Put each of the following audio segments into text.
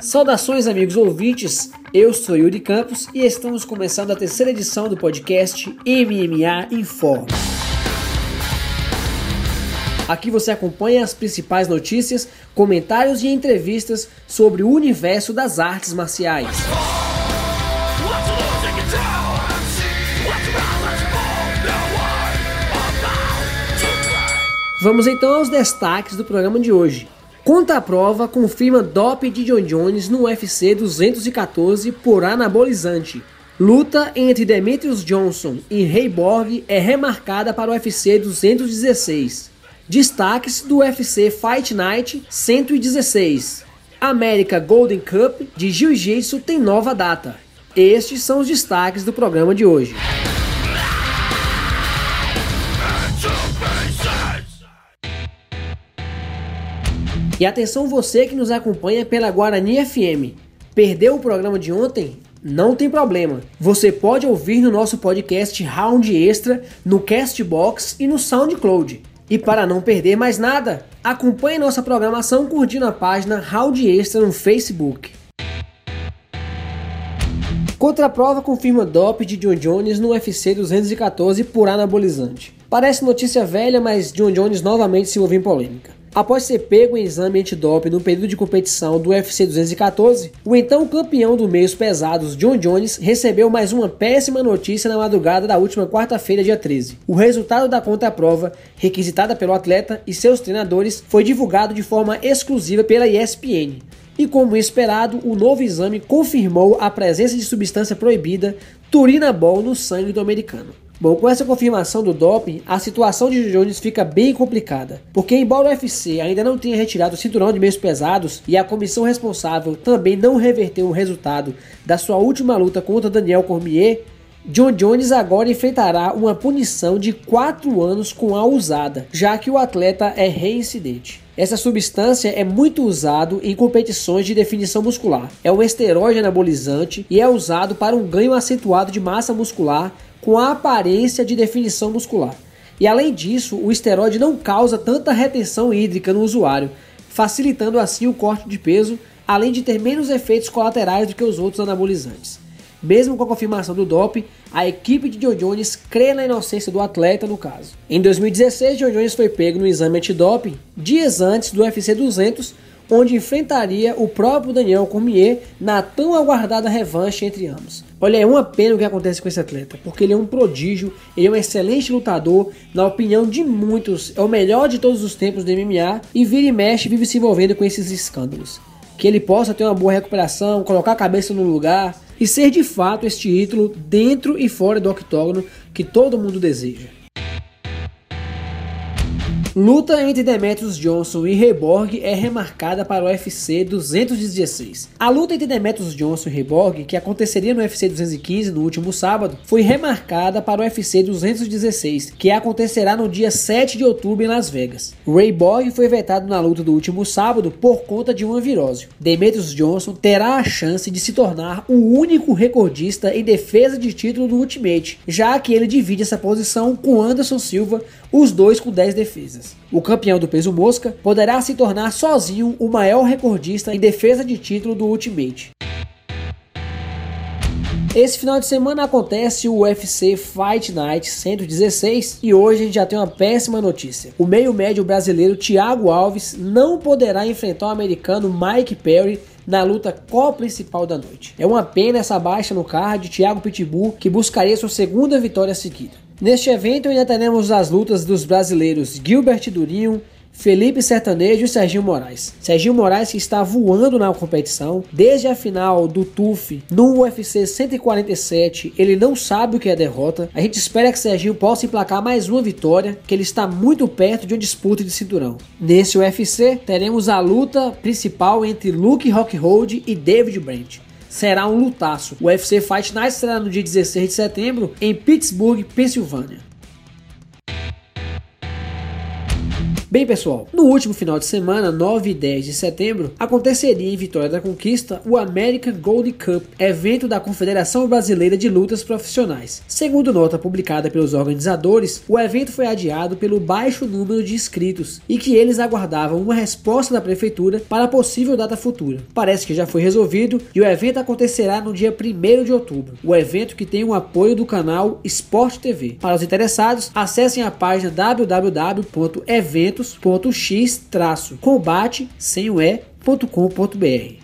Saudações, amigos ouvintes. Eu sou Yuri Campos e estamos começando a terceira edição do podcast MMA Informa. Aqui você acompanha as principais notícias, comentários e entrevistas sobre o universo das artes marciais. Vamos então aos destaques do programa de hoje. Conta a prova confirma dope de John Jones no UFC 214 por anabolizante. Luta entre Demetrius Johnson e Ray Borg é remarcada para o UFC 216. Destaques do UFC Fight Night 116. América Golden Cup de Jiu-Jitsu tem nova data. Estes são os destaques do programa de hoje. E atenção você que nos acompanha pela Guarani FM. Perdeu o programa de ontem? Não tem problema. Você pode ouvir no nosso podcast Round Extra, no Castbox e no SoundCloud. E para não perder mais nada, acompanhe nossa programação curtindo a página Round Extra no Facebook. Contraprova confirma DOP de John Jones no UFC 214 por anabolizante. Parece notícia velha, mas John Jones novamente se envolveu em polêmica. Após ser pego em exame antidoping no período de competição do UFC 214, o então campeão do meios pesados John Jones recebeu mais uma péssima notícia na madrugada da última quarta-feira, dia 13. O resultado da contraprova, requisitada pelo atleta e seus treinadores, foi divulgado de forma exclusiva pela ESPN. E como esperado, o novo exame confirmou a presença de substância proibida, turinabol, no sangue do americano. Bom, com essa confirmação do doping, a situação de Jones fica bem complicada, porque embora o UFC ainda não tenha retirado o cinturão de meios pesados e a comissão responsável também não reverteu o resultado da sua última luta contra Daniel Cormier, John Jones agora enfrentará uma punição de 4 anos com a usada, já que o atleta é reincidente. Essa substância é muito usado em competições de definição muscular. É um esteroide anabolizante e é usado para um ganho acentuado de massa muscular com a aparência de definição muscular. E além disso, o esteroide não causa tanta retenção hídrica no usuário, facilitando assim o corte de peso, além de ter menos efeitos colaterais do que os outros anabolizantes. Mesmo com a confirmação do DOP, a equipe de John Jones crê na inocência do atleta no caso. Em 2016, John Jones foi pego no exame antidoping dias antes do UFC 200, onde enfrentaria o próprio Daniel Cormier na tão aguardada revanche entre ambos. Olha, é uma pena o que acontece com esse atleta, porque ele é um prodígio, ele é um excelente lutador, na opinião de muitos, é o melhor de todos os tempos do MMA e vira e mexe vive se envolvendo com esses escândalos. Que ele possa ter uma boa recuperação, colocar a cabeça no lugar e ser de fato este ídolo dentro e fora do octógono que todo mundo deseja. Luta entre Demetrius Johnson e Reborg é remarcada para o UFC 216. A luta entre Demetrius Johnson e Reborg, que aconteceria no UFC 215 no último sábado, foi remarcada para o UFC 216, que acontecerá no dia 7 de outubro em Las Vegas. Ray Borg foi vetado na luta do último sábado por conta de uma virose. Demetrius Johnson terá a chance de se tornar o único recordista em defesa de título do Ultimate, já que ele divide essa posição com Anderson Silva, os dois com 10 defesas. O campeão do peso mosca poderá se tornar sozinho o maior recordista em defesa de título do Ultimate. Esse final de semana acontece o UFC Fight Night 116 e hoje a gente já tem uma péssima notícia. O meio médio brasileiro Thiago Alves não poderá enfrentar o americano Mike Perry na luta co-principal da noite. É uma pena essa baixa no card de Thiago Pitbull, que buscaria sua segunda vitória seguida. Neste evento ainda teremos as lutas dos brasileiros Gilbert Durinho, Felipe Sertanejo e Serginho Moraes. Serginho Moraes que está voando na competição desde a final do TUF no UFC 147, ele não sabe o que é derrota. A gente espera que Serginho possa emplacar mais uma vitória, que ele está muito perto de uma disputa de cinturão. Nesse UFC teremos a luta principal entre Luke Rockhold e David Brent será um lutaço. O UFC Fight Night será no dia 16 de setembro em Pittsburgh, Pensilvânia. Bem, pessoal, no último final de semana, 9 e 10 de setembro, aconteceria em Vitória da Conquista o American Gold Cup, evento da Confederação Brasileira de Lutas Profissionais. Segundo nota publicada pelos organizadores, o evento foi adiado pelo baixo número de inscritos e que eles aguardavam uma resposta da prefeitura para possível data futura. Parece que já foi resolvido e o evento acontecerá no dia 1 de outubro. O evento que tem o apoio do canal Sport TV. Para os interessados, acessem a página www.eventos eventos.x-combate sem o e.com.br.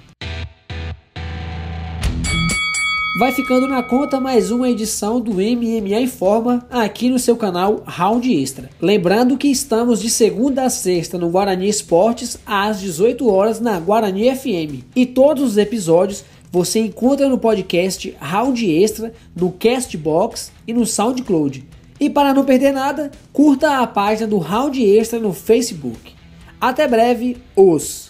Vai ficando na conta mais uma edição do MMA Informa aqui no seu canal Round Extra. Lembrando que estamos de segunda a sexta no Guarani Esportes às 18 horas na Guarani FM. E todos os episódios você encontra no podcast Round Extra, no Castbox e no SoundCloud. E para não perder nada, curta a página do Round Extra no Facebook. Até breve, os